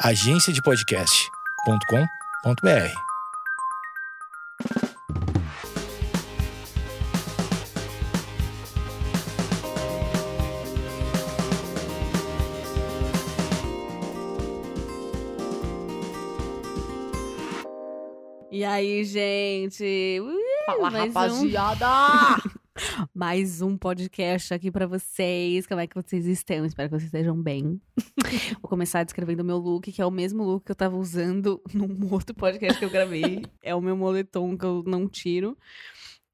agenciadepodcast.com.br. E aí, gente? Uh, Fala, mais um- rapaziada! Mais um podcast aqui pra vocês. Como é que vocês estão? Espero que vocês estejam bem. Vou começar descrevendo o meu look, que é o mesmo look que eu tava usando num outro podcast que eu gravei. é o meu moletom que eu não tiro.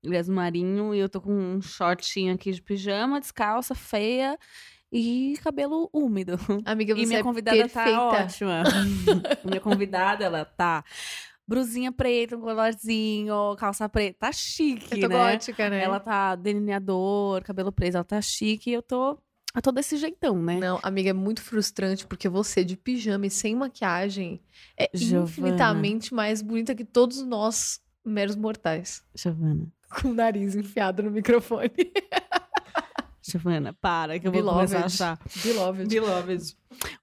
Ele é marinho e eu tô com um shortinho aqui de pijama, descalça, feia e cabelo úmido. Amiga, você E minha é convidada perfeita. tá ótima. minha convidada, ela tá brusinha preta, um colarzinho, calça preta. Tá chique, Eu tô né? gótica, né? Ela tá delineador, cabelo preso, ela tá chique. E eu tô, eu tô desse jeitão, né? Não, amiga, é muito frustrante porque você de pijama e sem maquiagem é Giovana. infinitamente mais bonita que todos nós, meros mortais. Giovana, Com o nariz enfiado no microfone. Giovana, para, que eu vou Beloved. começar a achar. Beloved. Beloved.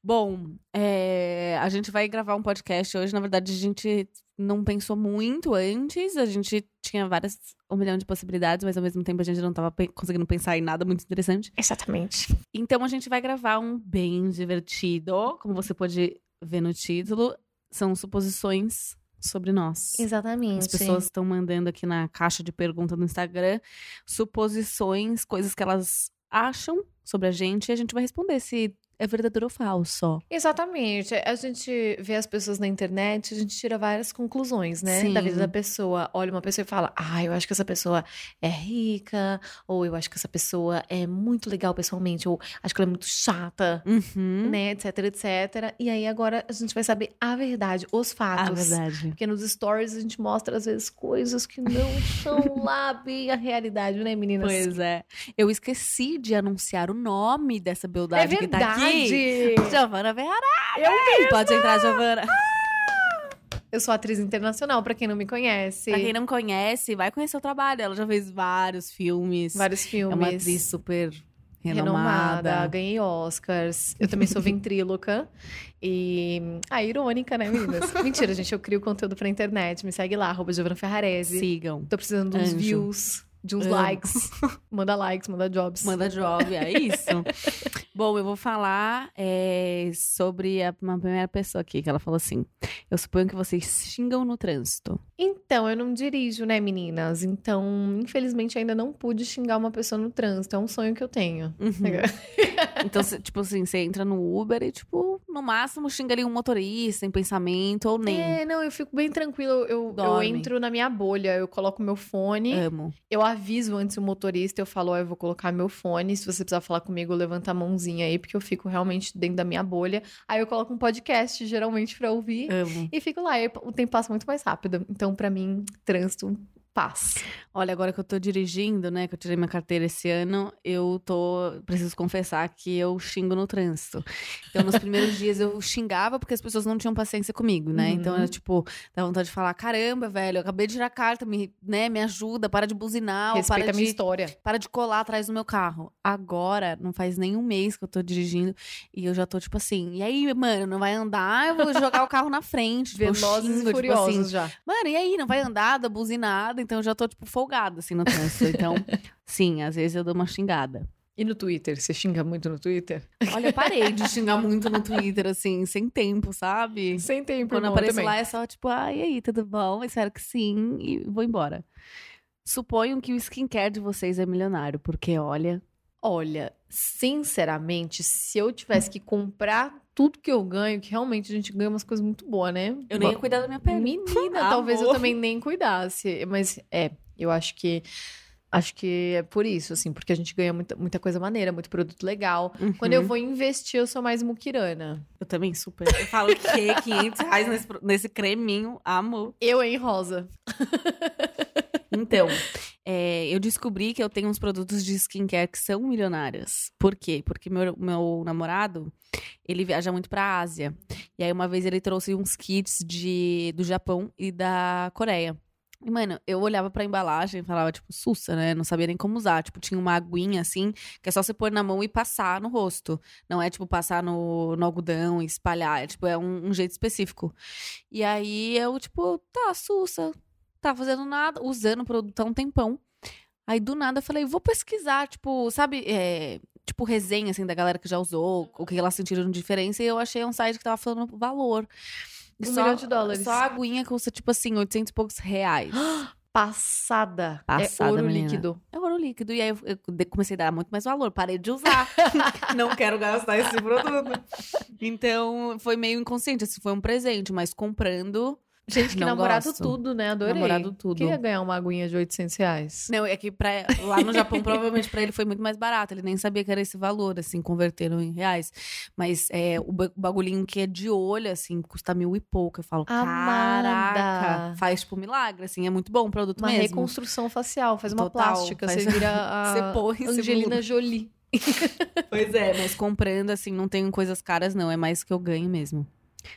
Bom, é, a gente vai gravar um podcast hoje. Na verdade, a gente não pensou muito antes. A gente tinha várias, um milhão de possibilidades, mas ao mesmo tempo a gente não tava pe- conseguindo pensar em nada muito interessante. Exatamente. Então a gente vai gravar um bem divertido, como você pode ver no título. São suposições sobre nós. Exatamente. As pessoas estão mandando aqui na caixa de pergunta do Instagram suposições, coisas que elas acham sobre a gente, e a gente vai responder se é verdadeiro ou falso. Exatamente. A gente vê as pessoas na internet, a gente tira várias conclusões, né? Sim. Da vida da pessoa. Olha uma pessoa e fala: Ah, eu acho que essa pessoa é rica, ou eu acho que essa pessoa é muito legal pessoalmente, ou acho que ela é muito chata, Uhum. né? Etc, etc. E aí agora a gente vai saber a verdade, os A fatos. verdade. Porque nos stories a gente mostra, às vezes, coisas que não são lá bem a realidade, né, meninas? Pois é. Eu esqueci de anunciar o nome dessa é beldade que tá verdade! Aqui. Giovana Ferrara. Eu, Pode entrar, Giovana. eu sou atriz internacional, pra quem não me conhece. Pra quem não conhece, vai conhecer o trabalho. Ela já fez vários filmes. Vários É filmes. uma atriz super renomada, renomada. ganhei Oscars. Eu também sou ventríloca. E. Ah, irônica, né, meninas? Mentira, gente, eu crio conteúdo pra internet. Me segue lá, arroba Giovanna Ferrarese. Sigam. Tô precisando de uns Anjo. views, de uns likes. Manda likes, manda jobs. Manda job, é isso. Bom, eu vou falar é, sobre a- uma primeira pessoa aqui, que ela falou assim: Eu suponho que vocês xingam no trânsito. Então, eu não dirijo, né, meninas? Então, infelizmente, ainda não pude xingar uma pessoa no trânsito. É um sonho que eu tenho. Então, cê- tipo assim, você entra no Uber e, tipo, no máximo xinga ali um motorista em pensamento ou nem. É, não, eu fico bem tranquila. Eu, eu entro na minha bolha, eu coloco meu fone. Amo. Eu aviso antes o motorista, eu falo, ó, eu vou colocar meu fone. Se você precisar falar comigo, levanta a mãozinha aí, porque eu fico realmente dentro da minha bolha. Aí eu coloco um podcast, geralmente, pra ouvir. Amo. E fico lá, e o tempo passa muito mais rápido. Então, pra mim, trânsito, paz. Olha, agora que eu tô dirigindo, né, que eu tirei minha carteira esse ano, eu tô. Preciso confessar que eu xingo no trânsito. Então, nos primeiros dias eu xingava porque as pessoas não tinham paciência comigo, né? Uhum. Então, era tipo, dá vontade de falar: caramba, velho, eu acabei de tirar a carta, me, né, me ajuda, para de buzinar, Respeita para a minha de, história. para de colar atrás do meu carro. Agora, não faz nem um mês que eu tô dirigindo e eu já tô tipo assim: e aí, mano, não vai andar? Eu vou jogar o carro na frente. Tipo, Velozes xingo, e tipo furiosos assim, já. Mano, e aí? Não vai andar, dá buzinada? Então eu já tô, tipo, folgada, assim, no trânsito. Então, sim, às vezes eu dou uma xingada. E no Twitter? Você xinga muito no Twitter? Olha, eu parei de xingar muito no Twitter, assim, sem tempo, sabe? Sem tempo, Quando irmão, apareço também. lá é só, tipo, ah, e aí, tudo bom? Espero que sim, e vou embora. Suponho que o skincare de vocês é milionário, porque, olha, Olha, sinceramente, se eu tivesse que comprar tudo que eu ganho, que realmente a gente ganha umas coisas muito boas, né? eu nem ia cuidar da minha pele. Menina, Amor. talvez eu também nem cuidasse. Mas é, eu acho que. Acho que é por isso, assim, porque a gente ganha muita, muita coisa maneira, muito produto legal. Quando eu Uhum. vou investir, eu sou mais muquirana. Eu também, super. Eu falo que 500 reais nesse, nesse creminho, amo. Eu em rosa. Então, é, eu descobri que eu tenho uns produtos de skincare que são milionários. Por quê? Porque meu, meu namorado, ele viaja muito pra Ásia. E aí, uma vez, ele trouxe uns kits de, do Japão e da Coreia. E, mano, eu olhava pra embalagem e falava, tipo, sussa, né? Não sabia nem como usar. Tipo, tinha uma aguinha assim, que é só você pôr na mão e passar no rosto. Não é, tipo, passar no, no algodão e espalhar. É, tipo, é um, um jeito específico. E aí eu, tipo, tá, sussa. Tá fazendo nada, usando o produto há um tempão. Aí do nada eu falei, vou pesquisar, tipo, sabe, é, tipo resenha assim da galera que já usou, o que elas sentiram de diferença, e eu achei um site que tava falando valor. Um só- milhão de dólares. Só a aguinha custa, tipo assim, 800 e poucos reais. Passada. Passada, é ouro menina. líquido. É ouro líquido. E aí eu, eu comecei a dar muito mais valor. Parei de usar. Não quero gastar esse produto. Então, foi meio inconsciente. Assim, foi um presente, mas comprando. Gente, que Não namorado gosto. tudo, né? Adorei. Namorado tudo. Queria ganhar uma aguinha de 800 reais. Não, é que pra, lá no Japão, provavelmente pra ele foi muito mais barato. Ele nem sabia que era esse valor, assim, converteram em reais. Mas é, o ba- bagulhinho que é de olho, assim, custa mil e pouco. Eu falo, Amada. caraca, faz tipo milagre, assim, é muito bom o produto Uma mesmo. reconstrução facial, faz uma Total, plástica, faz- você vira a Você põe, você Angelina muda. Jolie. Pois é, mas comprando, assim, não tenho coisas caras, não. É mais que eu ganho mesmo.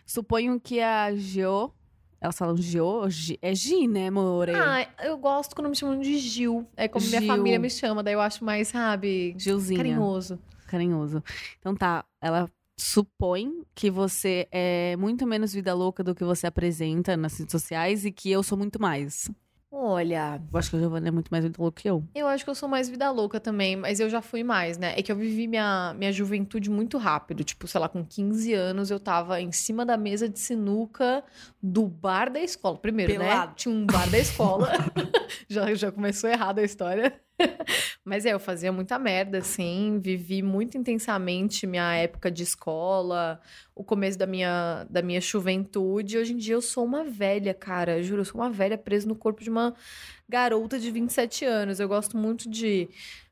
Suponho que a Jo. Elas falam Jo? Gi- É Gi, né, amore? Ah, eu gosto quando me chamam de Gil. É como minha Gil. família me chama, daí eu acho mais, sabe, Gilzinha. carinhoso. Carinhoso. Então tá, ela supõe que você é muito menos vida louca do que você apresenta nas redes sociais e que eu sou muito mais. Olha, Eu acho que a Giovanna é muito mais vida louca que eu. eu acho que eu sou mais vida louca também, mas eu já fui mais, né? É que eu vivi minha, minha juventude muito rápido. Tipo, sei lá, com 15 anos eu tava em cima da mesa de sinuca do bar da escola. Primeiro, né? Pelado. Tinha um bar da escola. já, já começou errado a história. Mas é, eu fazia muita merda, assim. Vivi muito intensamente minha época de escola, o começo da minha, da minha juventude. Hoje em dia eu sou uma velha, cara. Juro, eu sou uma velha presa no corpo de uma garota de 27 anos. Eu gosto muito de,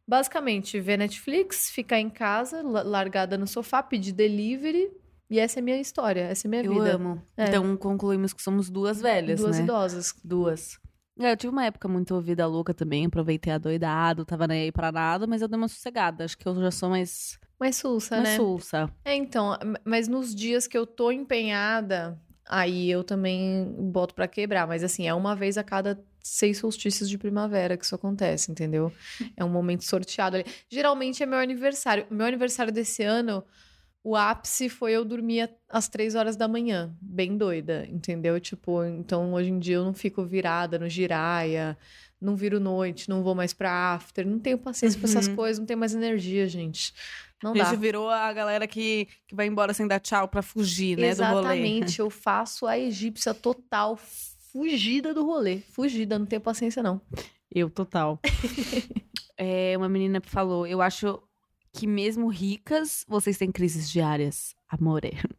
basicamente, ver Netflix, ficar em casa, la- largada no sofá, pedir delivery. E essa é a minha história, essa é a minha Eu vida. amo. É. Então concluímos que somos duas velhas, Duas né? idosas. Duas. É, eu tive uma época muito vida louca também, aproveitei a doidado, tava nem aí pra nada, mas eu dei uma sossegada. Acho que eu já sou mais, Mais sulsa, mais né? sulsa. É, então, mas nos dias que eu tô empenhada, aí eu também boto pra quebrar. Mas assim, é uma vez a cada seis solstícios de primavera que isso acontece, entendeu? É um momento sorteado ali. Geralmente é meu aniversário. Meu aniversário desse ano, o ápice foi eu dormir às três horas da manhã, bem doida, entendeu? Tipo, então hoje em dia eu não fico virada no giraia. Não viro noite, não vou mais pra after, não tenho paciência pra essas Uhum. coisas, não tenho mais energia, gente. Não a dá. gente virou a galera que, que vai embora sem dar tchau pra fugir, né, do rolê. Exatamente, eu faço a egípcia total, fugida do rolê. Fugida, não tenho paciência não. Eu, total. é, uma menina falou, eu acho que mesmo ricas, vocês têm crises diárias, amore.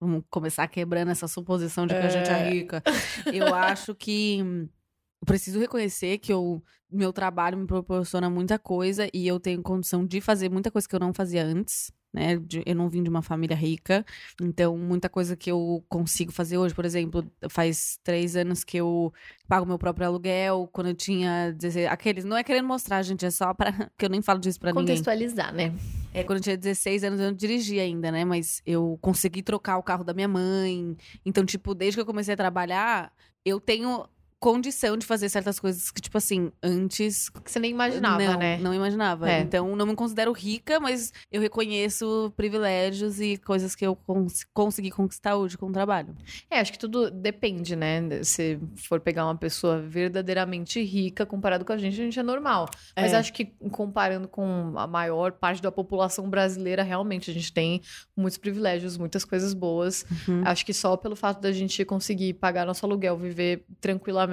Vamos começar quebrando essa suposição de que a gente é É. rica. Eu acho que eu preciso reconhecer que eu, meu trabalho me proporciona muita coisa e eu tenho condição de fazer muita coisa que eu não fazia antes. Né? De- eu não vim de uma família rica, então muita coisa que eu consigo fazer hoje, por exemplo, faz três anos que eu pago meu próprio aluguel, quando eu tinha 16, aqueles, não é querendo mostrar, gente, é só para que eu nem falo disso pra ninguém. Contextualizar, né? É, quando eu tinha 16 anos, eu não dirigia ainda, né? Mas eu consegui trocar o carro da minha mãe. Então, tipo, desde que eu comecei a trabalhar, eu tenho condição de fazer certas coisas que, tipo assim, antes. Que você nem imaginava, não, né? Não imaginava. É. Então, não me considero rica, mas eu reconheço privilégios e coisas que eu cons consegui conquistar hoje com o trabalho. É, acho que tudo depende, né? Se for pegar uma pessoa verdadeiramente rica comparado com a gente, a gente é normal. Mas É. acho que comparando com a maior parte da população brasileira, realmente a gente tem muitos privilégios, muitas coisas boas. Uhum. Acho que só pelo fato da gente conseguir pagar nosso aluguel, viver tranquilamente,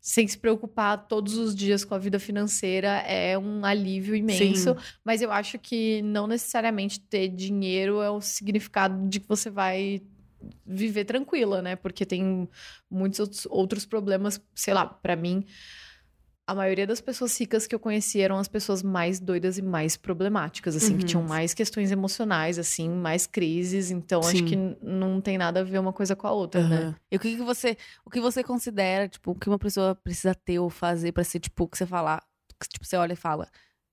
sem se preocupar todos os dias com a vida financeira, é um alívio imenso. Sim. Mas eu acho que não necessariamente ter dinheiro é o significado de que você vai viver tranquila, né? Porque tem muitos outros, outros problemas, sei lá, pra mim. A maioria das pessoas ricas que eu conheci eram as pessoas mais doidas e mais problemáticas, assim, que Uhum. tinham mais questões emocionais, assim, mais crises. Então, acho Sim. que n- não tem nada a ver uma coisa com a outra, né? Aham. E o que, que você, o que você considera, tipo, o que uma pessoa precisa ter ou fazer pra ser, tipo, o que você falar, que, tipo, você olha e fala,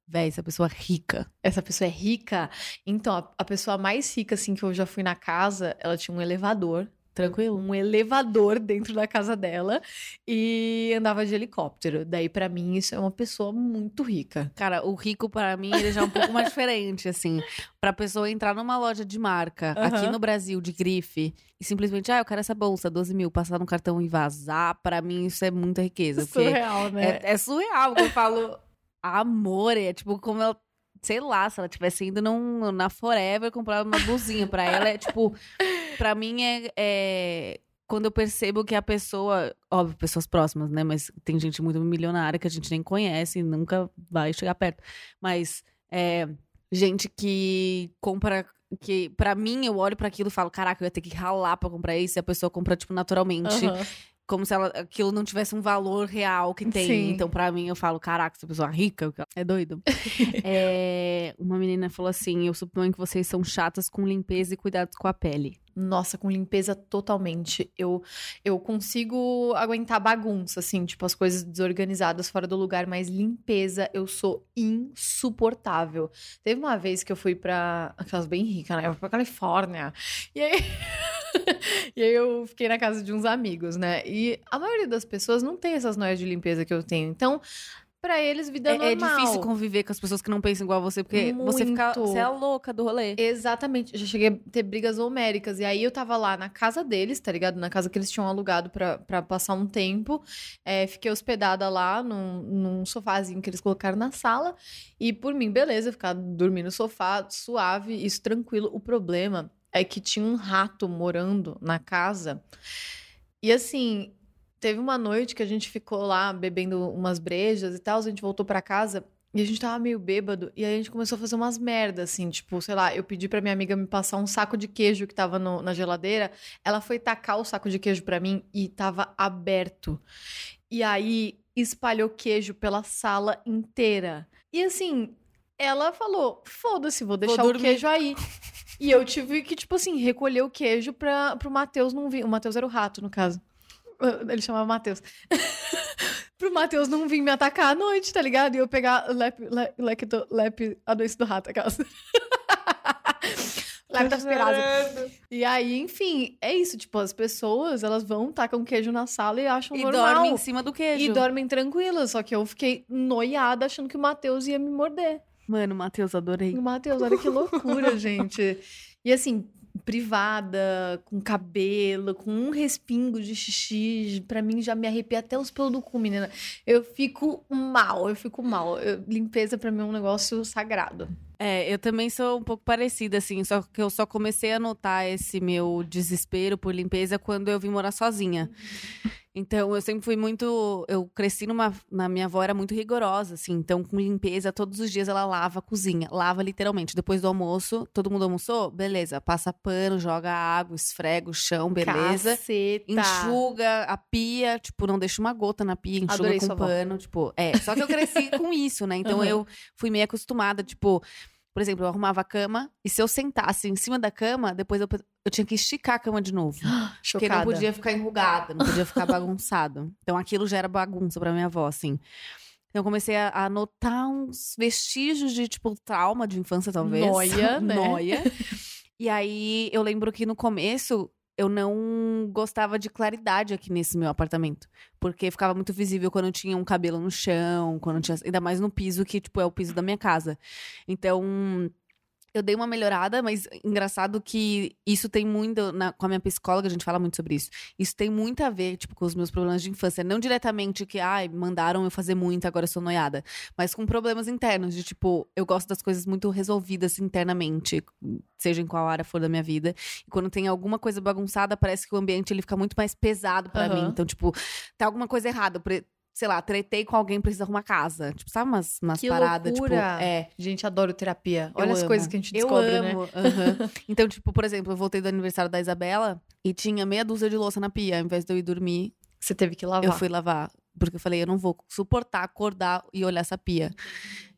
véi, essa pessoa é rica. Essa pessoa é rica. Então, a, a pessoa mais rica, assim, que eu já fui na casa, ela tinha um elevador Tranquilo. um elevador dentro da casa dela e andava de helicóptero. Daí, pra mim, isso é uma pessoa muito rica. Cara, o rico, para mim, ele já é um pouco mais diferente, assim. Pra pessoa entrar numa loja de marca, aqui Aham. no Brasil, de grife, e simplesmente, ah, eu quero essa bolsa, 12 mil, passar no cartão e vazar, pra mim isso é muita riqueza. Surreal, né? é, é surreal, porque eu falo, amor, é tipo como ela. Sei lá, se ela tivesse indo num, na Forever comprar uma blusinha pra ela, é tipo. Pra mim é, é quando eu percebo que a pessoa. Óbvio, pessoas próximas, né? Mas tem gente muito milionária que a gente nem conhece e nunca vai chegar perto. Mas é, gente que compra. Que pra mim eu olho pra aquilo e falo, caraca, eu ia ter que ralar pra comprar isso, e a pessoa compra, tipo, naturalmente Aham. Como se ela, aquilo não tivesse um valor real que tem. Sim. Então, pra mim, eu falo, caraca, essa pessoa é rica é doido. É, uma menina falou assim: eu suponho que vocês são chatas com limpeza e cuidados com a pele. Nossa, com limpeza totalmente. Eu, eu consigo aguentar bagunça, assim, tipo, as coisas desorganizadas fora do lugar, mas limpeza eu sou insuportável. Teve uma vez que eu fui pra. Aquelas bem ricas, né? Eu fui pra Califórnia. E aí. e aí eu fiquei na casa de uns amigos, né? E a maioria das pessoas não tem essas noias de limpeza que eu tenho. Então, pra eles, vida É, é normal. difícil conviver com as pessoas que não pensam igual a você, porque você fica. Muito. Você é a louca do rolê. Exatamente. Já cheguei a ter brigas homéricas. E aí eu tava lá na casa deles, tá ligado? Na casa que eles tinham alugado pra, pra passar um tempo. É, fiquei hospedada lá num, num sofazinho que eles colocaram na sala. E por mim, beleza, ficar dormindo no sofá, suave, isso tranquilo. O problema é que tinha um rato morando na casa. E assim, teve uma noite que a gente ficou lá bebendo umas brejas e tal. A gente voltou pra casa. E a gente tava meio bêbado, e aí a gente começou a fazer umas merdas, assim, tipo, sei lá, eu pedi pra minha amiga me passar um saco de queijo que tava no- na geladeira, ela foi tacar o saco de queijo pra mim e tava aberto. E aí espalhou queijo pela sala inteira. E assim, ela falou: foda-se, vou deixar o dormir." queijo aí. E eu tive que, tipo assim, recolher o queijo pra, pro Matheus não vir. O Matheus era o rato, no caso. Ele chamava Matheus. pro Matheus não vir me atacar à noite, tá ligado? E eu pegar lep, lep, lecto, lep, a doença do rato, aquelas. Leptospirose. E aí, enfim, é isso. Tipo, as pessoas, elas vão, tacam queijo na sala e acham E normal. dorme em cima do queijo. E dormem tranquilas. Só que eu fiquei noiada achando que o Matheus ia me morder. Mano, Matheus, adorei. O Matheus, olha que loucura, gente. E assim, privada, com cabelo, com um respingo de xixi, pra mim já me arrepia até os pelos do cu, menina. Eu fico mal, eu fico mal. Eu- limpeza pra mim é um negócio sagrado. É, eu também sou um pouco parecida, assim, só que eu só comecei a notar esse meu desespero por limpeza quando eu vim morar sozinha. Então, eu sempre fui muito. Eu cresci numa. Na minha avó era muito rigorosa, assim. Então, com limpeza, todos os dias ela lava a cozinha. Lava literalmente. Depois do almoço, todo mundo almoçou? Beleza. Passa pano, joga água, esfrega o chão, beleza. Caceta. Enxuga a pia, tipo, não deixa uma gota na pia, enxuga Adorei com sua avó. pano, tipo, é. Só que eu cresci com isso, né? Então Aham. eu fui meio acostumada, tipo, por exemplo, eu arrumava a cama e se eu sentasse em cima da cama, depois eu, eu tinha que esticar a cama de novo. Porque Chocada. não podia ficar enrugada, não podia ficar bagunçado. Então aquilo já era bagunça pra minha avó, assim. Então eu comecei a, a notar uns vestígios de, tipo, trauma de infância, talvez. Noia, né? Noia. E aí eu lembro que no começo eu não gostava de claridade aqui nesse meu apartamento. Porque ficava muito visível quando tinha um cabelo no chão, quando tinha. Ainda mais no piso, que, tipo, é o piso da minha casa. Então. Eu dei uma melhorada, mas engraçado que isso tem muito. na- com a minha psicóloga, a gente fala muito sobre isso. Isso tem muito a ver, tipo, com os meus problemas de infância. Não diretamente que, ai, mandaram eu fazer muito, agora eu sou noiada. Mas com problemas internos, de tipo, eu gosto das coisas muito resolvidas internamente, seja em qual área for da minha vida. E quando tem alguma coisa bagunçada, parece que o ambiente ele fica muito mais pesado pra Aham. mim. Então, tipo, tá alguma coisa errada. Sei lá, tretei com alguém, precisa arrumar casa. Tipo, sabe umas, umas Que paradas, tipo. loucura. É. Gente, adoro terapia. Eu Olha as amo. coisas que a gente Eu descobre, né? amo, aham. Então, tipo, por exemplo, eu voltei do aniversário da Isabela e tinha meia dúzia de louça na pia. Ao invés de eu ir dormir, Você teve que lavar. eu fui lavar. Porque eu falei, eu não vou suportar acordar e olhar essa pia.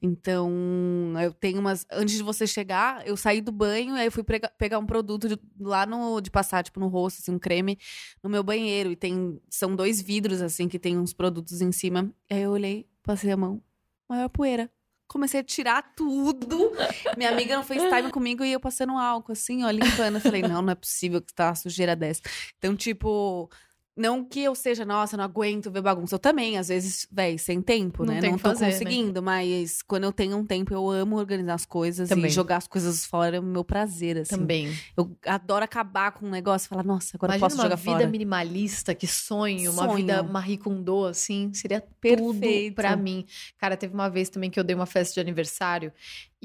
Então, eu tenho umas. Antes de você chegar, eu saí do banho, aí eu fui prega- pegar um produto de- lá no. de passar, tipo, no rosto, assim, um creme, no meu banheiro. E tem. São dois vidros, assim, que tem uns produtos em cima. Aí eu olhei, passei a mão, maior poeira. comecei a tirar tudo. Minha amiga no FaceTime comigo e eu passando álcool, assim, ó, limpando. Eu falei, não, não é possível que tá uma sujeira dessa. Então, tipo, não que eu seja, nossa, não aguento ver bagunça. Eu também, às vezes, véi, sem tempo, Não né? Não tô fazer, né? conseguindo, mas quando eu tenho um tempo, eu amo organizar as coisas Também. e jogar as coisas fora é o meu prazer, assim. Também. Eu adoro acabar com um negócio e falar, nossa, agora eu Imagina posso uma jogar vida fora. minimalista, que sonho, uma Sonho. vida Marie Kondo, assim, seria tudo Perfeito. pra mim. Cara, teve uma vez também que eu dei uma festa de aniversário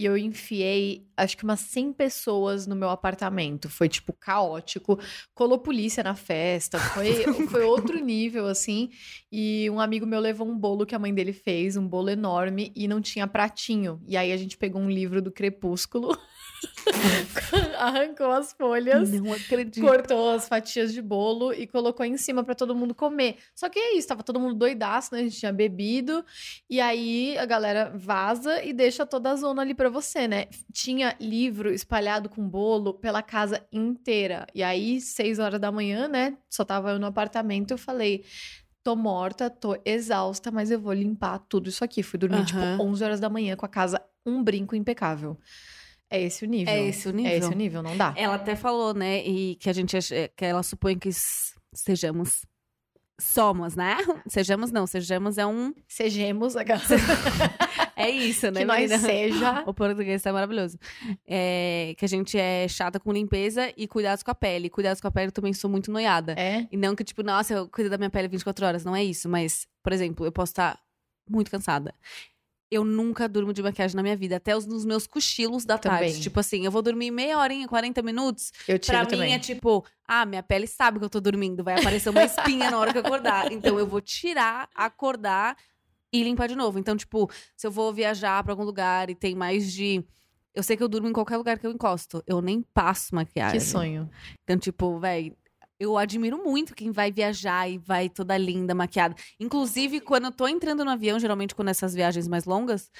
e eu enfiei, acho que umas 100 pessoas no meu apartamento. Foi, tipo, caótico. Colou polícia na festa, foi, foi outro nível, assim. E um amigo meu levou um bolo que a mãe dele fez, um bolo enorme, e não tinha pratinho. E aí a gente pegou um livro do Crepúsculo, arrancou as folhas cortou as fatias de bolo e colocou em cima pra todo mundo comer. Só que é isso, tava todo mundo doidaço, né? A gente tinha bebido. E aí a galera vaza e deixa toda a zona ali você, né? Tinha livro espalhado com bolo pela casa inteira. E aí, seis horas da manhã, né? Só tava eu no apartamento, eu falei. Tô morta, tô exausta, mas eu vou limpar tudo isso aqui. Fui dormir, tipo, Aham. 11 horas da manhã com a casa um brinco impecável. É esse o nível. É esse o nível. É esse o nível, não dá. Ela até falou, né, e que a gente acha- que ela supõe que sejamos somos, né? Sejamos não, sejamos é um Sejamos a galera. é isso, né? que nós menina? seja. O português tá maravilhoso. É, que a gente é chata com limpeza e cuidados com a pele. Cuidados com a pele eu também sou muito noiada. É. E não que, tipo, nossa, eu cuido da minha pele 24 horas. Não é isso. Mas, por exemplo, eu posso estar muito cansada. Eu nunca durmo de maquiagem na minha vida. Até os, nos meus cochilos da tarde. Também. Tipo assim, eu vou dormir meia horinha, 40 minutos. Eu tiro Pra também. mim é tipo, ah, minha pele sabe que eu tô dormindo. Vai aparecer uma espinha na hora que eu acordar. Então eu vou tirar, acordar e limpar de novo. Então, tipo, se eu vou viajar pra algum lugar e tem mais de. Eu sei que eu durmo em qualquer lugar que eu encosto. Eu nem passo maquiagem. Que sonho. Então, tipo, véi, eu admiro muito quem vai viajar e vai toda linda, maquiada. Inclusive, quando eu tô entrando no avião, geralmente quando essas viagens mais longas,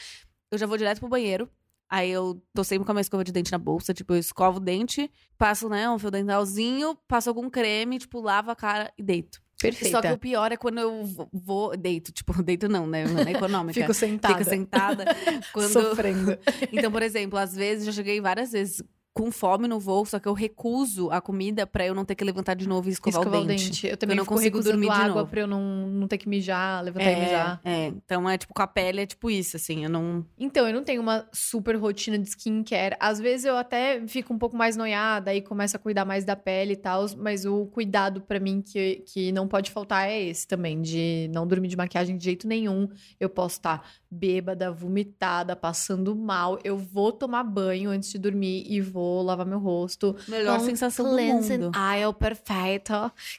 eu já vou direto pro banheiro. Aí eu tô sempre com a minha escova de dente na bolsa, tipo, eu escovo o dente, passo, né, um fio dentalzinho, passo algum creme, tipo, lavo a cara e deito. Perfeita. Só que o pior é quando eu vou- deito, tipo, deito não, né, não é econômica. Fico sentada. Fico sentada. Quando, Sofrendo. então, por exemplo, às vezes já cheguei várias vezes com fome no voo, só que eu recuso a comida pra eu não ter que levantar de novo e escovar, Escovar o dente. Eu também não fico consigo dormir de água pra eu não, não ter que mijar, levantar e mijar. É, é, então é tipo com a pele, é tipo isso, assim, eu não. Então, eu não tenho uma super rotina de skincare. Às vezes eu até fico um pouco mais noiada e começo a cuidar mais da pele e tal, mas o cuidado pra mim que, que não pode faltar é esse também, de não dormir de maquiagem de jeito nenhum. Eu posso estar bêbada, vomitada, passando mal. Eu vou tomar banho antes de dormir e vou lavar meu rosto. Melhor com sensação do mundo. oil perfeito,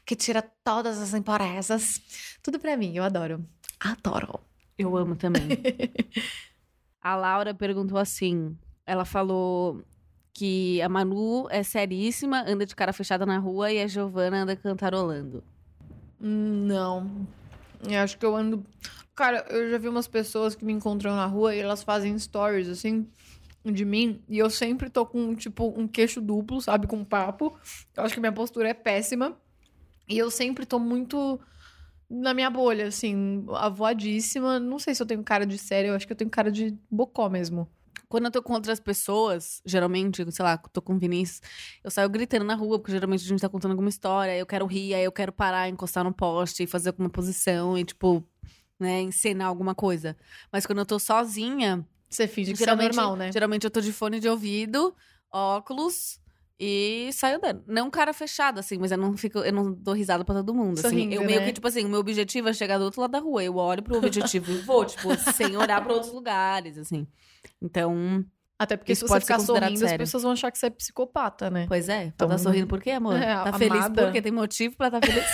que tira todas as impurezas. Tudo pra mim, eu adoro. Adoro. Eu amo também. a Laura perguntou assim: ela falou que a Manu é seríssima, anda de cara fechada na rua e a Giovana anda cantarolando. Hum, Não. Eu acho que eu ando. Cara, eu já vi umas pessoas que me encontram na rua e elas fazem stories assim de mim e eu sempre tô com tipo um queixo duplo, sabe, com papo. Eu acho que minha postura é péssima e eu sempre tô muito na minha bolha, assim, avoadíssima. Não sei se eu tenho cara de sério, eu acho que eu tenho cara de bocó mesmo. Quando eu tô com outras pessoas, geralmente, sei lá, tô com o Vinícius, eu saio gritando na rua, porque geralmente a gente tá contando alguma história, eu quero rir, aí eu quero parar, encostar no poste e fazer alguma posição e, tipo, né, encenar alguma coisa. Mas quando eu tô sozinha, Você finge que é normal, né? geralmente eu tô de fone de ouvido, óculos e saio andando. Não cara fechado, assim, mas eu não fico, eu não dou risada pra todo mundo. assim. Sorrindo, Eu meio né? que, tipo assim, o meu objetivo é chegar do outro lado da rua. Eu olho pro objetivo e vou, tipo, sem olhar pra outros lugares, assim. Então, Até porque Isso se você ficar sorrindo, as sério. pessoas vão achar que você é psicopata, né? pois é. Então, tá sorrindo por quê, amor? é, tá feliz amada. porque tem motivo pra estar feliz.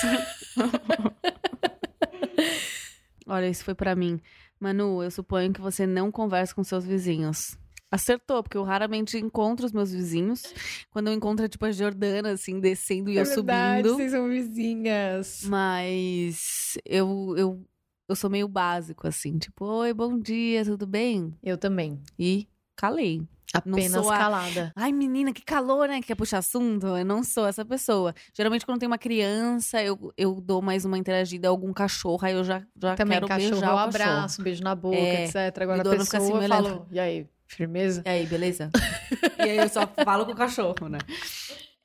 Olha, isso foi pra mim. Manu, eu suponho que você não conversa com seus vizinhos. Acertou, porque eu raramente encontro os meus vizinhos. Quando eu encontro, é tipo a Jordana, assim, descendo e eu subindo. É vocês são vizinhas. Mas eu, eu, eu sou meio básico, assim. Tipo, oi, bom dia, tudo bem? Eu também. E calei. Apenas sou a- calada. Ai, menina, que calor, né? Que quer puxar assunto? Eu não sou essa pessoa. Geralmente, quando tem uma criança, eu, eu dou mais uma interagida a algum cachorro, aí eu já, já Também quero cachorro, beijar o cachorro. abraço, beijo na boca, É, etc. Agora a fica pessoa assim me olhando. falou, e aí, firmeza? E aí, beleza? e aí eu só falo com o cachorro, né?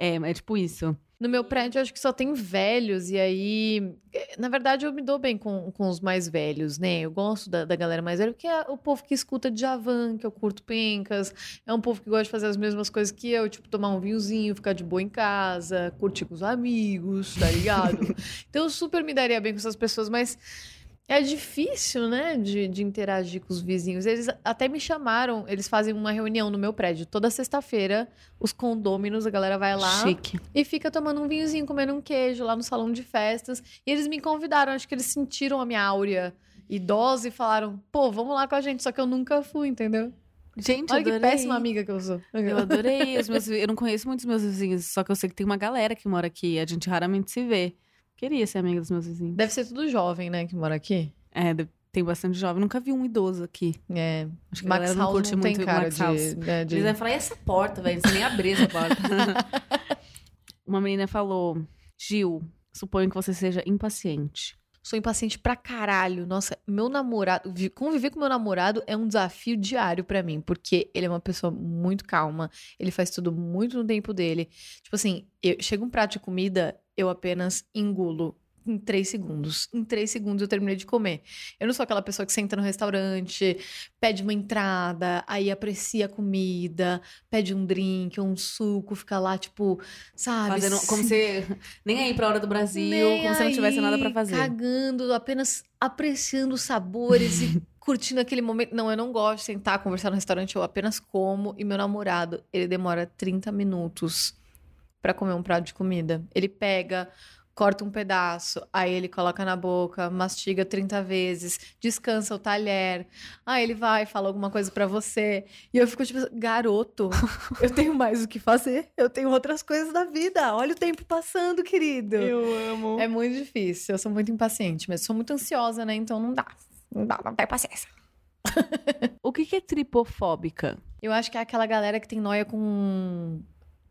É, é tipo isso. No meu prédio, eu acho que só tem velhos, e aí. Na verdade, eu me dou bem com, com os mais velhos, né? Eu gosto da, da galera mais velha, porque é o povo que escuta Djavan, que eu curto pencas. É um povo que gosta de fazer as mesmas coisas que eu, tipo, tomar um vinhozinho, ficar de boa em casa, curtir com os amigos, tá ligado? então, eu super me daria bem com essas pessoas, mas. É difícil, né, de, de interagir com os vizinhos. Eles até me chamaram, eles fazem uma reunião no meu prédio. Toda sexta-feira, os condôminos, a galera vai lá Chique. e fica tomando um vinhozinho, comendo um queijo lá no salão de festas. E eles me convidaram, acho que eles sentiram a minha áurea idosa e falaram, pô, vamos lá com a gente. Só que eu nunca fui, entendeu? Gente, Olha que péssima amiga que eu sou. Eu adorei. Os meus, eu não conheço muitos meus vizinhos, só que eu sei que tem uma galera que mora aqui. A gente raramente se vê. Queria ser amiga dos meus vizinhos. Deve ser tudo jovem, né, que mora aqui. É, de- tem bastante jovem. Nunca vi um idoso aqui. É, Acho que a Max galera não curte não tem muito cara Max de... House. né, de- Eles vão falar, e essa porta, velho? Sei nem abrir essa porta. Uma menina falou, Gil, suponho que você seja impaciente. Sou impaciente pra caralho. Nossa, meu namorado, vi- conviver com meu namorado é um desafio diário pra mim, porque ele é uma pessoa muito calma, ele faz tudo muito no tempo dele. Tipo assim, eu, chega um prato de comida, eu apenas engulo em três segundos. Em três segundos eu terminei de comer. Eu não sou aquela pessoa que senta no restaurante, pede uma entrada, aí aprecia a comida, pede um drink, um suco, fica lá, tipo, sabe? Fazendo como se... Nem aí pra hora do Brasil, Nem como se não tivesse nada pra aí, fazer. Cagando, apenas apreciando os sabores e curtindo aquele momento. Não, eu não gosto de sentar, conversar no restaurante, eu apenas como. E meu namorado, ele demora 30 minutos pra comer um prato de comida. Ele pega, corta um pedaço, aí ele coloca na boca, mastiga 30 vezes, descansa o talher. Aí ele vai, fala alguma coisa pra você. E eu fico tipo, garoto, eu tenho mais o que fazer. Eu tenho outras coisas da vida. Olha o tempo passando, querido. amo. É muito difícil. Eu sou muito impaciente, mas sou muito ansiosa, né? Então não dá. Não dá, não tem paciência. O que, que é tripofóbica? Eu acho que é aquela galera que tem noia com.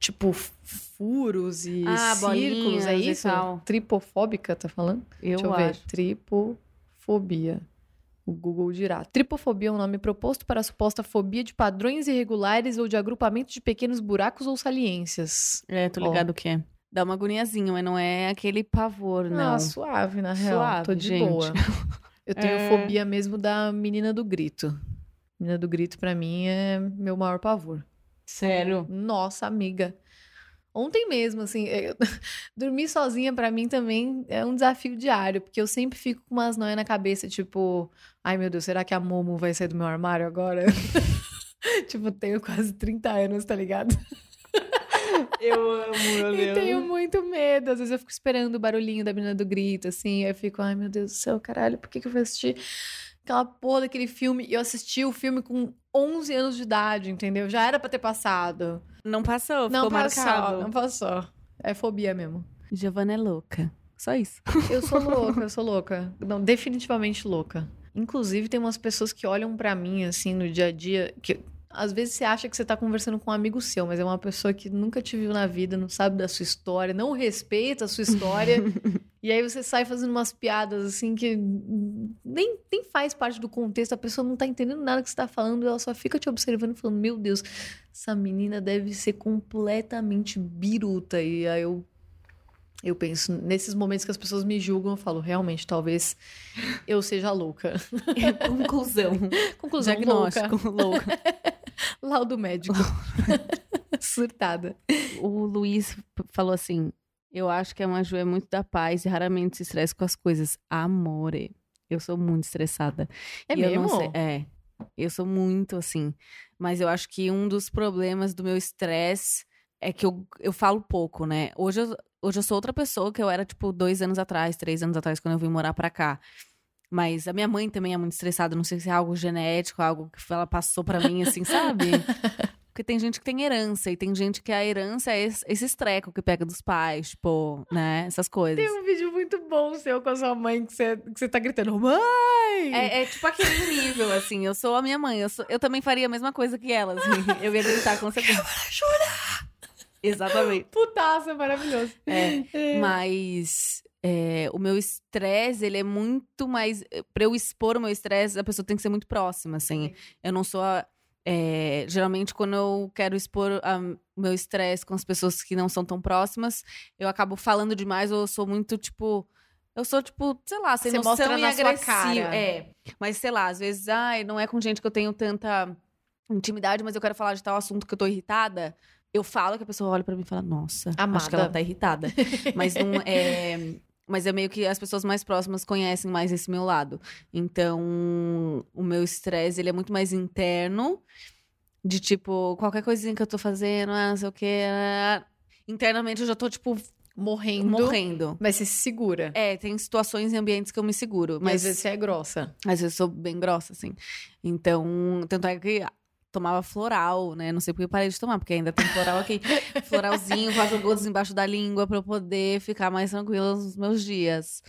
Tipo, furos e Ah, círculos, é isso? Tripofóbica, tá falando? Eu Deixa eu acho. ver. Tripofobia. O Google dirá. Tripofobia é um nome proposto para a suposta fobia de padrões irregulares ou de agrupamento de pequenos buracos ou saliências. É, tô ligado o que é. Dá uma agoniazinha, mas não é aquele pavor, não. Ah, suave, na real. Suave, Tô de gente. boa. Eu tenho É. fobia mesmo da menina do grito. Menina do grito, pra mim, é meu maior pavor. Sério. Nossa, amiga. Ontem mesmo, assim, eu- dormir sozinha pra mim também é um desafio diário, porque eu sempre fico com umas noias na cabeça, tipo, ai meu Deus, será que a Momo vai sair do meu armário agora? tipo, eu tenho quase 30 anos, tá ligado? Eu amo, meu E tenho muito medo. Às vezes eu fico esperando o barulhinho da menina do grito, assim. Aí eu fico, ai meu Deus do céu, caralho, por que, que eu fui assistir aquela porra daquele filme? E eu assisti o filme com 11 anos de idade, entendeu? Já era pra ter passado. Não passou, não ficou passou, marcado. não passou. É fobia mesmo. Giovana é louca. Só isso. Eu sou louca, eu sou louca. Não, definitivamente louca. Inclusive, tem umas pessoas que olham pra mim, assim, no dia a dia, que às vezes você acha que você tá conversando com um amigo seu, mas é uma pessoa que nunca te viu na vida, não sabe da sua história, não respeita a sua história. e aí você sai fazendo umas piadas, assim, que nem, nem faz parte do contexto, a pessoa não tá entendendo nada que você tá falando, ela só fica te observando e falando, meu Deus, essa menina deve ser completamente biruta. E aí eu eu penso, nesses momentos que as pessoas me julgam, eu falo, realmente, talvez eu seja louca. Conclusão. Conclusão, Diagnóstico. louca. Louca. Laudo médico. Surtada. O Luiz falou assim: Eu acho que a Maju é muito da paz e raramente se estressa com as coisas. Amore. Eu sou muito estressada. É E eu mesmo? sei- é. Eu sou muito assim. Mas eu acho que um dos problemas do meu estresse é que eu, eu falo pouco, né? Hoje eu, hoje eu sou outra pessoa que eu era, tipo, dois anos atrás, três anos atrás, quando eu vim morar pra cá. Mas a minha mãe também é muito estressada. Não sei se é algo genético, algo que ela passou pra mim, assim, sabe? porque tem gente que tem herança e tem gente que a herança é esse, esse estreco que pega dos pais, tipo, né? Essas coisas. Tem um vídeo muito bom seu com a sua mãe que você, que você tá gritando, mãe! É, é tipo aquele nível, assim. Eu sou a minha mãe. Eu, sou- eu também faria a mesma coisa que ela, assim. Eu ia gritar com certeza. Exatamente. Putaça, maravilhoso. É, mas é, o meu estresse, ele é muito mais. Pra eu expor o meu estresse, a pessoa tem que ser muito próxima, assim. Eu não sou a. é, geralmente, quando eu quero expor o meu estresse com as pessoas que não são tão próximas, eu acabo falando demais ou eu sou muito, tipo. Eu sou, tipo, sei lá, sem Você noção e agressiva. É. Mas, sei lá, às vezes, ai, não é com gente que eu tenho tanta intimidade, mas eu quero falar de tal assunto que eu tô irritada. Eu falo que a pessoa olha pra mim e fala, nossa, acho que Amada. ela tá irritada. Mas não é. Mas é meio que as pessoas mais próximas conhecem mais esse meu lado. Então, o meu estresse, ele é muito mais interno. De tipo, qualquer coisinha que eu tô fazendo, ah, não sei o quê. ah, Internamente eu já tô, tipo, Morrendo. morrendo. Mas você se segura. É, tem situações e ambientes que eu me seguro. Mas às Mas vezes você é grossa. às vezes eu sou bem grossa, assim. Então, tanto é que tomava floral, né? Não sei porque eu parei de tomar, porque ainda tem floral aqui. Floralzinho, quatro gotas embaixo da língua pra eu poder ficar mais tranquila nos meus dias.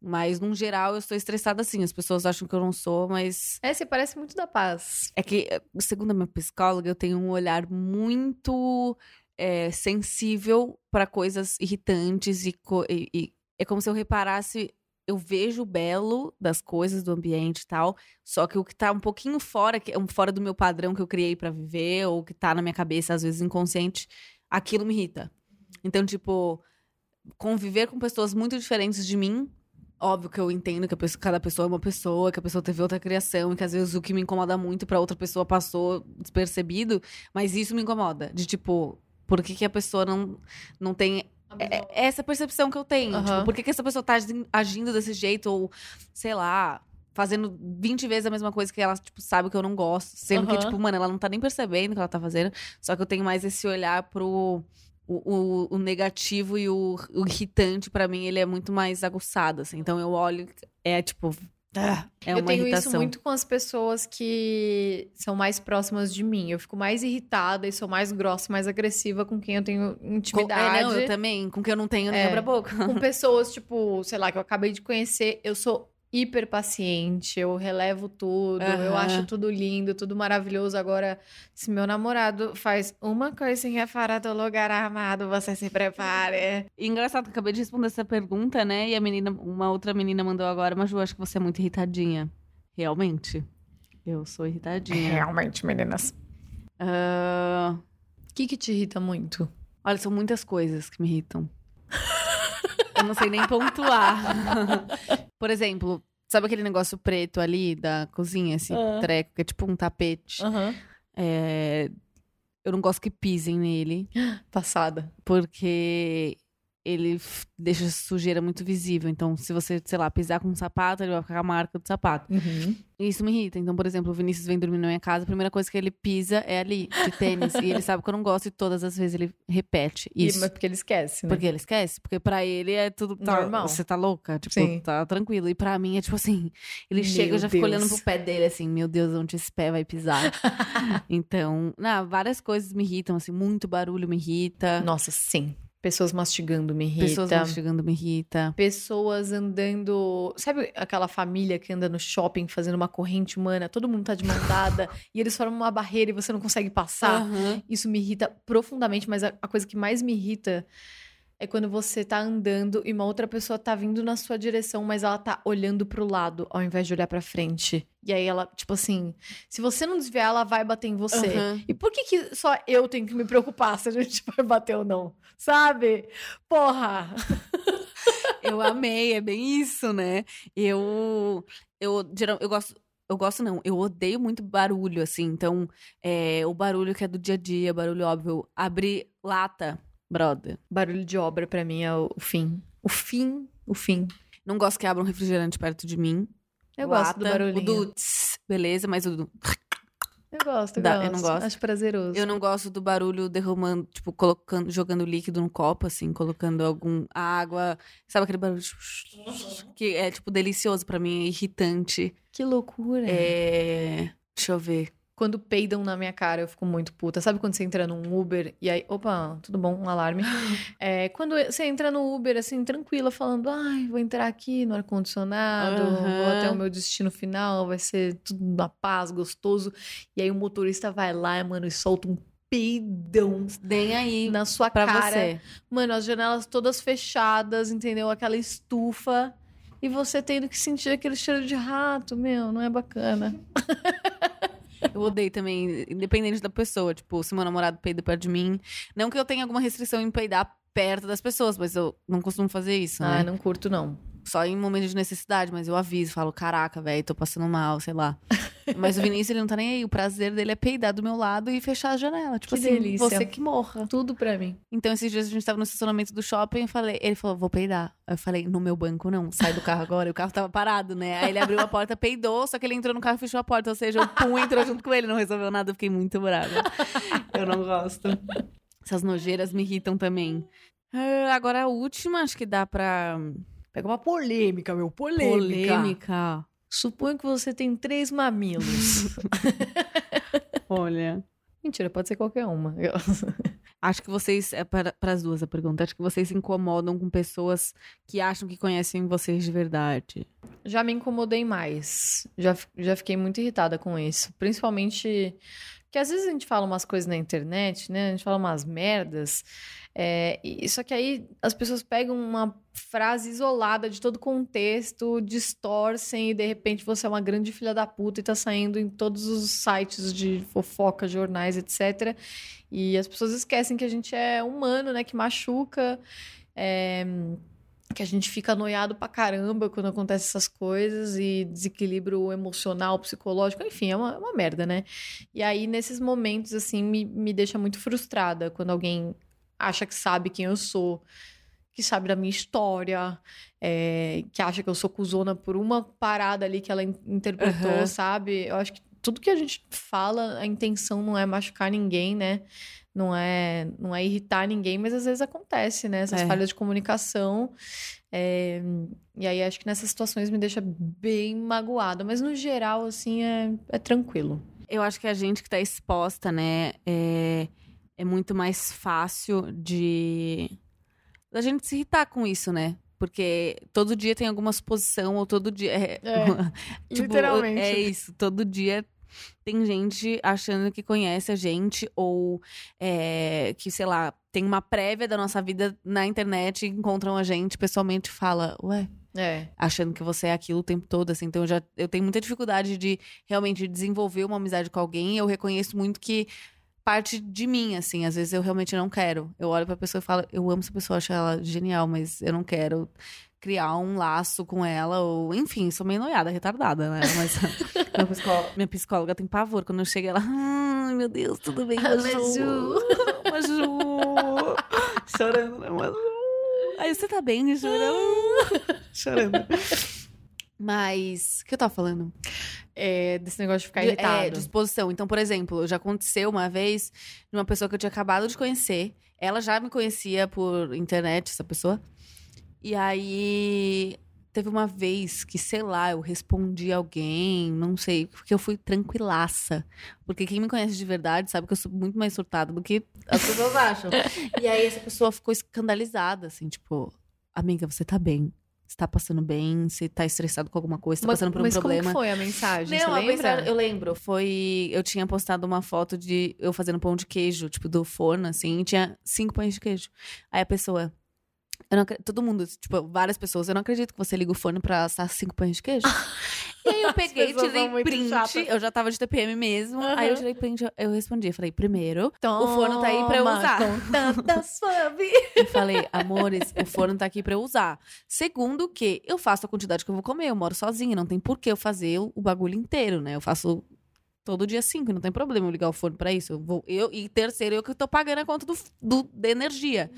Mas, no geral, eu estou estressada assim. As pessoas acham que eu não sou, mas É, você parece muito da paz. é que, eh, segundo a minha psicóloga, eu tenho um olhar muito eh, sensível para coisas irritantes e, co- e- e é como se eu reparasse. Eu vejo o belo das coisas, do ambiente e tal, só que o que tá um pouquinho fora, é fora do meu padrão que eu criei pra viver, ou que tá na minha cabeça, às vezes inconsciente, aquilo me irrita. Então, tipo, conviver com pessoas muito diferentes de mim. Óbvio que eu entendo que pessoa- cada pessoa é uma pessoa, que a pessoa teve outra criação e que às vezes o que me incomoda muito pra outra pessoa passou despercebido, mas isso me incomoda. De tipo, por que, que a pessoa não, não tem é, é essa percepção que eu tenho? Aham. Tipo, por que, que essa pessoa tá agi- agindo desse jeito? Ou, sei lá, fazendo 20 vezes a mesma coisa que ela, tipo, sabe que eu não gosto. Sendo que, Aham. tipo, mano, ela não tá nem percebendo o que ela tá fazendo. Só que eu tenho mais esse olhar pro. O, o, o negativo e o, o irritante, pra mim, ele é muito mais aguçado, assim. Então eu olho, é tipo. Ah, é eu tenho irritação. isso muito com as pessoas que são mais próximas de mim. Eu fico mais irritada e sou mais grossa, mais agressiva com quem eu tenho Com- intimidade. É, não, eu também. Com que eu não tenho, nem É. abro a boca. com pessoas, tipo, sei lá, que eu acabei de conhecer, eu sou hiper paciente, eu relevo tudo, eu Aham. acho tudo lindo, tudo maravilhoso. Agora, se meu namorado faz uma coisinha fora do lugar amado, você se prepare. Engraçado, eu acabei de responder essa pergunta, né? E a menina, uma outra menina mandou agora, mas Ju, acho que você é muito irritadinha. Realmente? Eu sou irritadinha. Realmente, meninas. Ah, O que que te irrita muito? olha, são muitas coisas que me irritam. Eu não sei nem pontuar. Por exemplo, sabe aquele negócio preto ali da cozinha, esse Ah. treco, que é tipo um tapete? Aham. É, Eu não gosto que pisem nele. Passada. porque ele deixa sujeira muito visível. Então, se você, sei lá, pisar com um sapato, ele vai ficar com a marca do sapato. Uhum. E isso me irrita. Então, por exemplo, o Vinícius vem dormir na minha casa, a primeira coisa que ele pisa é ali, de tênis. e ele sabe que eu não gosto e todas as vezes ele repete E- isso. mas porque ele esquece, né? Porque ele esquece. Porque pra ele é tudo tá- Normal. Você tá louca? Tipo, Sim. tá tranquilo. E pra mim é tipo assim: ele Meu chega, eu já fico Deus. olhando pro pé dele assim: meu Deus, onde esse pé vai pisar? então, não, várias coisas me irritam, assim, muito barulho me irrita. Nossa, sim. Pessoas mastigando me irrita. Pessoas mastigando me irrita. pessoas andando. Sabe aquela família que anda no shopping fazendo uma corrente humana? Todo mundo tá de mão dada e eles formam uma barreira e você não consegue passar. Aham. Isso me irrita profundamente, mas a, a coisa que mais me irrita é quando você tá andando e uma outra pessoa tá vindo na sua direção, mas ela tá olhando pro lado ao invés de olhar pra frente. E aí ela, tipo assim, se você não desviar, ela vai bater em você. Aham. E por que, que só eu tenho que me preocupar se a gente vai bater ou não? Sabe? Porra! Eu amei, é bem isso, né? Eu, eu, geral, eu gosto, eu gosto não, eu odeio muito barulho, assim. Então, é, o barulho que é do dia a dia, barulho óbvio, abrir lata, brother. Barulho de obra pra mim é o fim. O fim, o fim. Não gosto que abra um refrigerante perto de mim. Eu gosto do Lata, barulhinho. O do tss, beleza, mas o do... Eu gosto, eu Dá, gosto. eu não gosto. Acho prazeroso. Eu não gosto do barulho derramando, tipo, colocando, jogando líquido no copo, assim, colocando algum água. Sabe aquele barulho tipo, que é, tipo, delicioso pra mim, é irritante. Que loucura. É... Deixa eu ver. Quando peidam na minha cara, eu fico muito puta. Sabe quando você entra num Uber e aí. Opa, tudo bom? Um alarme. É, quando você entra no Uber, assim, tranquila, falando: ai, vou entrar aqui no ar-condicionado, Aham. vou até o meu destino final, vai ser tudo na paz, gostoso. E aí o motorista vai lá, mano, e solta um peidão Nem aí na sua pra cara. você. Mano, as janelas todas fechadas, entendeu? Aquela estufa. E você tendo que sentir aquele cheiro de rato, meu, não é bacana. Eu odeio também, independente da pessoa. Tipo, se meu namorado peida perto de mim. Não que eu tenha alguma restrição em peidar perto das pessoas, mas eu não costumo fazer isso, Ah, né? não curto, não. Só em momentos de necessidade, mas eu aviso, falo, caraca, velho, tô passando mal, sei lá. Mas o Vinícius, ele não tá nem aí. O prazer dele é peidar do meu lado e fechar a janela. Tipo Que assim, delícia. você que morra. Tudo pra mim. Então, esses dias a gente tava no estacionamento do shopping eu falei, ele falou, vou peidar. Aí Eu falei, no meu banco não, sai do carro agora. E o carro tava parado, né? Aí ele abriu a porta, peidou, só que ele entrou no carro e fechou a porta. Ou seja, o pum entrou junto com ele, não resolveu nada, eu fiquei muito brava. Eu não gosto. Essas nojeiras me irritam também. Ah, agora a última, acho que dá pra. Pega uma polêmica, meu. Polêmica. Suponho que você tem três mamilos. Olha. Mentira, pode ser qualquer uma. Acho que vocês, é para as duas a pergunta, acho que vocês se incomodam com pessoas que acham que conhecem vocês de verdade. Já me incomodei mais. Já, já fiquei muito irritada com isso. Principalmente que às vezes a gente fala umas coisas na internet, né? A gente fala umas merdas. É, e, só que aí as pessoas pegam uma frase isolada de todo contexto, distorcem e de repente você é uma grande filha da puta e tá saindo em todos os sites de fofoca, jornais, etc. E as pessoas esquecem que a gente é humano, né? Que machuca. É, que a gente fica noiado pra caramba quando acontecem essas coisas e desequilíbrio emocional, psicológico, enfim, é uma, é uma merda, né? E aí, nesses momentos, assim, me, me deixa muito frustrada quando alguém acha que sabe quem eu sou, que sabe da minha história, é, que acha que eu sou cuzona por uma parada ali que ela in- interpretou, Aham. sabe? Eu acho que tudo que a gente fala, a intenção não é machucar ninguém, né? Não é, não é irritar ninguém, mas às vezes acontece, né? Essas É. falhas de comunicação. É, e aí acho que nessas situações me deixa bem magoada. Mas no geral, assim, é, é tranquilo. Eu acho que a gente que tá exposta, né, é, é muito mais fácil de. da gente se irritar com isso, né? Porque todo dia tem alguma suposição, ou todo dia. É, tipo, literalmente. É isso, todo dia tem gente achando que conhece a gente, ou é, que, sei lá, tem uma prévia da nossa vida na internet, encontram a gente pessoalmente e fala, ué, É. achando que você é aquilo o tempo todo, assim. Então eu já eu tenho muita dificuldade de realmente desenvolver uma amizade com alguém. E eu reconheço muito que parte de mim, assim. Às vezes eu realmente não quero. Eu olho pra pessoa e falo, eu amo essa pessoa, acho ela genial, mas eu não quero criar um laço com ela, ou enfim, sou meio noiada, retardada, né? Mas minha, psicóloga, minha psicóloga tem pavor. Quando eu chego, ela, ai meu Deus, tudo bem, Ah, Maju? Maju. Chorando, né, Maju? Aí você tá bem, Ju? Ela, Chorando. Mas, o que eu tava falando? É, desse negócio de ficar De- irritado. É, disposição. Então, por exemplo, já aconteceu uma vez de uma pessoa que eu tinha acabado de conhecer. Ela já me conhecia por internet, essa pessoa. E aí, teve uma vez que, sei lá, eu respondi alguém, não sei, porque eu fui tranquilaça. Porque quem me conhece de verdade sabe que eu sou muito mais surtada do que as pessoas acham. e aí, essa pessoa ficou escandalizada, assim, tipo, amiga, você tá bem? Você tá passando bem? Você tá estressado com alguma coisa? Você tá mas passando por um mas problema? como que foi a mensagem? Não, você lembra? mensagem- eu lembro. Foi. Eu tinha postado uma foto de eu fazendo pão de queijo, tipo, do forno, assim, e tinha cinco pães de queijo. Aí a pessoa. Eu não todo mundo, tipo, várias pessoas, eu não acredito que você liga o fone pra assar cinco pães de queijo. e aí eu peguei, tirei print. chatas. Eu já tava de TPM mesmo. Aí eu tirei print, eu- eu respondi. Eu falei, primeiro, o forno tá aí pra eu Toma usar. Com tanta suave. Eu falei, amores, o forno tá aqui pra eu usar. Segundo que eu faço a quantidade que eu vou comer, eu moro sozinha, não tem por que eu fazer o bagulho inteiro, né? Eu faço todo dia cinco, não tem problema eu ligar o forno pra isso. Eu vou, eu, e terceiro, eu que tô pagando a conta do, do, da energia.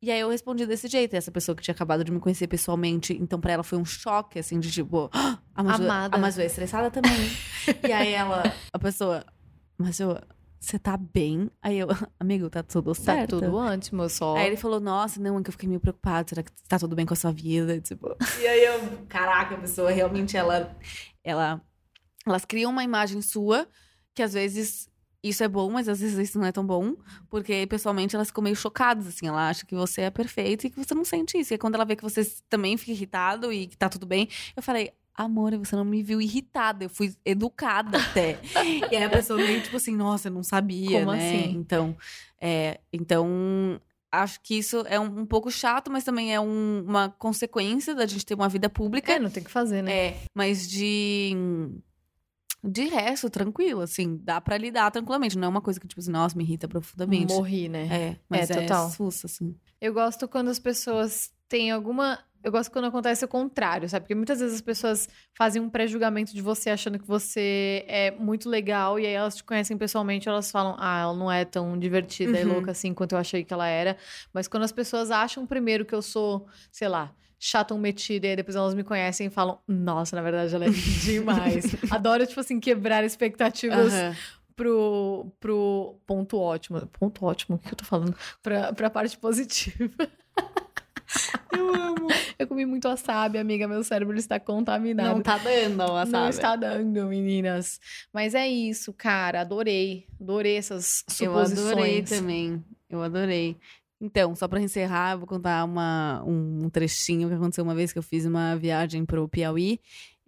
E aí eu respondi desse jeito. Essa pessoa que tinha acabado de me conhecer pessoalmente, então pra ela foi um choque, assim, de tipo, "Ah, a Maju, Amada. a Maju é estressada também. e aí ela, a pessoa, mas eu, você tá bem? Aí eu, amigo, tá tudo Tá certo. tudo ótimo, só. Aí ele falou, nossa, não, é que eu fiquei meio preocupado, será que tá tudo bem com a sua vida? Tipo, e aí eu, caraca, a pessoa realmente, ela, ela, elas criam uma imagem sua que às vezes isso é bom, mas às vezes isso não é tão bom, porque pessoalmente elas ficam meio chocadas, assim, ela acha que você é perfeito e que você não sente isso. E quando ela vê que você também fica irritado e que tá tudo bem, eu falei, amor, você não me viu irritada, eu fui educada até. e aí a pessoa meio tipo assim, nossa, eu não sabia, Como né? assim? Então, é, então acho que isso é um, um pouco chato, mas também é um- uma consequência da gente ter uma vida pública. É, não tem o que fazer, né? É, mas de. De resto, tranquilo, assim, dá pra lidar tranquilamente. Não é uma coisa que, tipo assim, nossa, me irrita profundamente. Morri, né? É, mas é, total. sussa, assim. Eu gosto quando as pessoas têm alguma. Eu gosto quando acontece o contrário, sabe? Porque muitas vezes as pessoas fazem um pré-julgamento de você achando que você é muito legal e aí elas te conhecem pessoalmente elas falam, ah, ela não é tão divertida e Uhum. louca assim quanto eu achei que ela era. Mas quando as pessoas acham primeiro que eu sou, sei lá, chata, um metida, e aí depois elas me conhecem e falam, nossa, na verdade ela é demais. Adoro, tipo assim, quebrar expectativas Aham. pro, pro ponto ótimo. Ponto ótimo, o que eu tô falando? Pra, pra parte positiva. Eu amo. Eu comi muito wasabi, amiga. Meu cérebro está contaminado. Não tá dando, ó, Não está dando, meninas. Mas é isso, cara. Adorei. Adorei essas Eu suposições. adorei também. Eu adorei. Então, só pra encerrar, vou contar uma, um trechinho que aconteceu uma vez que eu fiz uma viagem pro Piauí.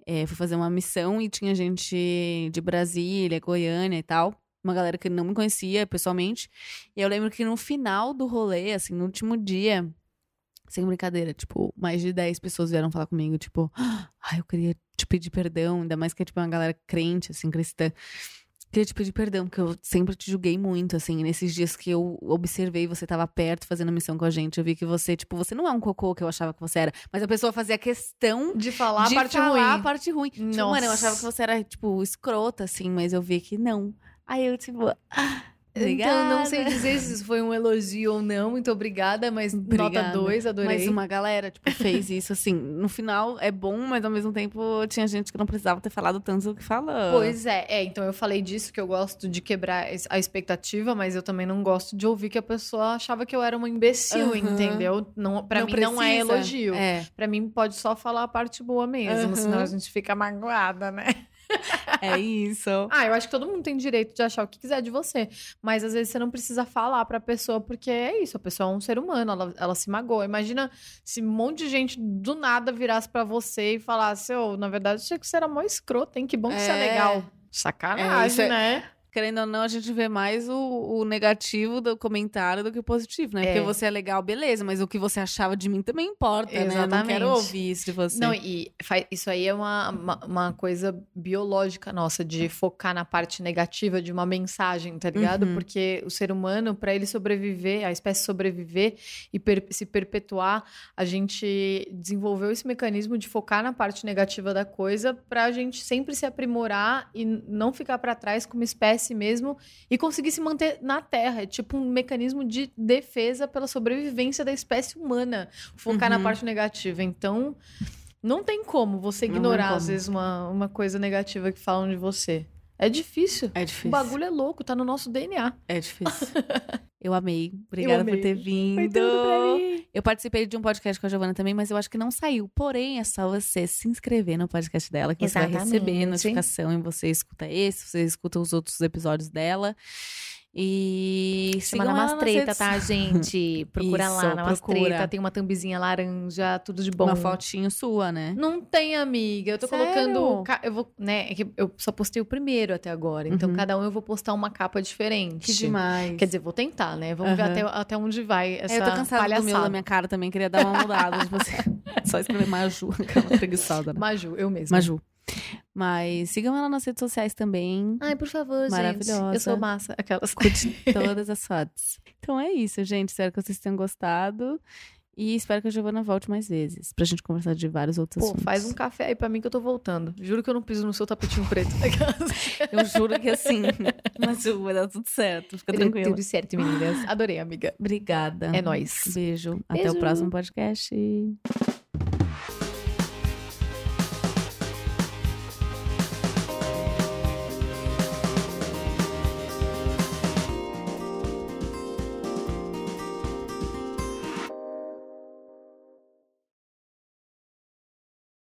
É, fui fazer uma missão e tinha gente de Brasília, Goiânia e tal. Uma galera que não me conhecia pessoalmente. E eu lembro que no final do rolê, assim, no último dia, sem brincadeira, tipo, mais de 10 pessoas vieram falar comigo, tipo, ai, eu queria te pedir perdão, ainda mais que é, tipo, uma galera crente, assim, cristã. Queria te pedir perdão, porque eu sempre te julguei muito, assim. Nesses dias que eu observei, você tava perto fazendo missão com a gente. Eu vi que você, tipo, você não é um cocô que eu achava que você era. Mas a pessoa fazia questão De falar de a parte falar ruim. a parte ruim. Tipo, mano, eu Nossa. achava que você era, tipo, escrota, assim, mas eu vi que não. Aí eu, tipo, ah, Então, não sei obrigada. dizer se isso foi um elogio ou não. Muito obrigada, mas nota Obrigada. 2, adorei. Mas uma galera, tipo, fez isso, assim. No final é bom, mas ao mesmo tempo tinha gente que não precisava ter falado tanto do que falou. Pois é, é, então eu falei disso que eu gosto de quebrar a expectativa, mas eu também não gosto de ouvir que a pessoa achava que eu era uma imbecil, Aham. entendeu? Não, para Não mim não é precisa. elogio. É, Pra mim pode só falar a parte boa mesmo, Aham. senão a gente fica magoada, né? é isso. Ah, eu acho que todo mundo tem direito de achar o que quiser de você, mas às vezes você não precisa falar pra pessoa porque é isso, a pessoa é um ser humano, ela, ela se magoa. Imagina se um monte de gente do nada virasse pra você e falasse, ô, na verdade, achei que você era mó escroto, hein? Que bom que você é É. legal. É, Sacanagem, isso é- né? Querendo ou não, a gente vê mais o, o negativo do comentário do que o positivo, né? É. Porque você é legal, beleza, mas o que você achava de mim também importa, né? Eu não Exatamente. quero ouvir isso de você. Não, e isso aí é uma, uma, uma coisa biológica nossa, de focar na parte negativa de uma mensagem, tá ligado? Uhum. Porque o ser humano, pra ele sobreviver, a espécie sobreviver e per- se perpetuar, a gente desenvolveu esse mecanismo de focar na parte negativa da coisa pra gente sempre se aprimorar e não ficar pra trás como espécie mesmo e conseguir se manter na Terra. É tipo um mecanismo de defesa pela sobrevivência da espécie humana, focar na Uhum. parte negativa. Então, não tem como você ignorar, como. às vezes, uma, uma coisa negativa que falam de você. É difícil. É O difícil. bagulho é louco, tá no nosso DNA. É difícil. Eu amei. Obrigada amei. por ter vindo. Eu participei de um podcast com a Giovana também, mas eu acho que não saiu. Porém, é só você se inscrever no podcast dela, que você vai Exatamente. receber notificação e você escuta esse, você escuta os outros episódios dela. E Chama sigam na ela nas Mastreta, tá, gente? Procura Isso, lá na. Mastreta. Tem uma thumbzinha laranja, tudo de bom. Uma fotinho sua, né? Não tem, amiga. Eu tô Sério? colocando. ca- Eu vou, né? é Eu só postei o primeiro até agora. Então, Uhum. cada um eu vou postar uma capa diferente. Que demais. Quer dizer, vou tentar, né? Vamos ver Aham. até, até onde vai essa É, eu tô cansada palhaçada. do meu da minha cara também, queria dar uma mudada. tipo assim, só escrever Maju, aquela preguiçosa, né? Maju, eu mesma. Maju. Mas sigam ela nas redes sociais também. Ai, por favor, gente. Maravilhosa. Eu sou massa. Aquelas Curte todas as fotos. Então é isso, gente. Espero que vocês tenham gostado. E espero que a Giovana volte mais vezes. Pra gente conversar de vários outros Pô, assuntos. faz um café aí pra mim que eu tô voltando. Juro que eu não piso no seu tapetinho preto. Eu juro que assim. Mas Ju, vai dar tudo certo. Fica tranquila. Tudo certo, meninas. Adorei, amiga. Obrigada. É nóis. Beijo. Até Beijo. o próximo podcast.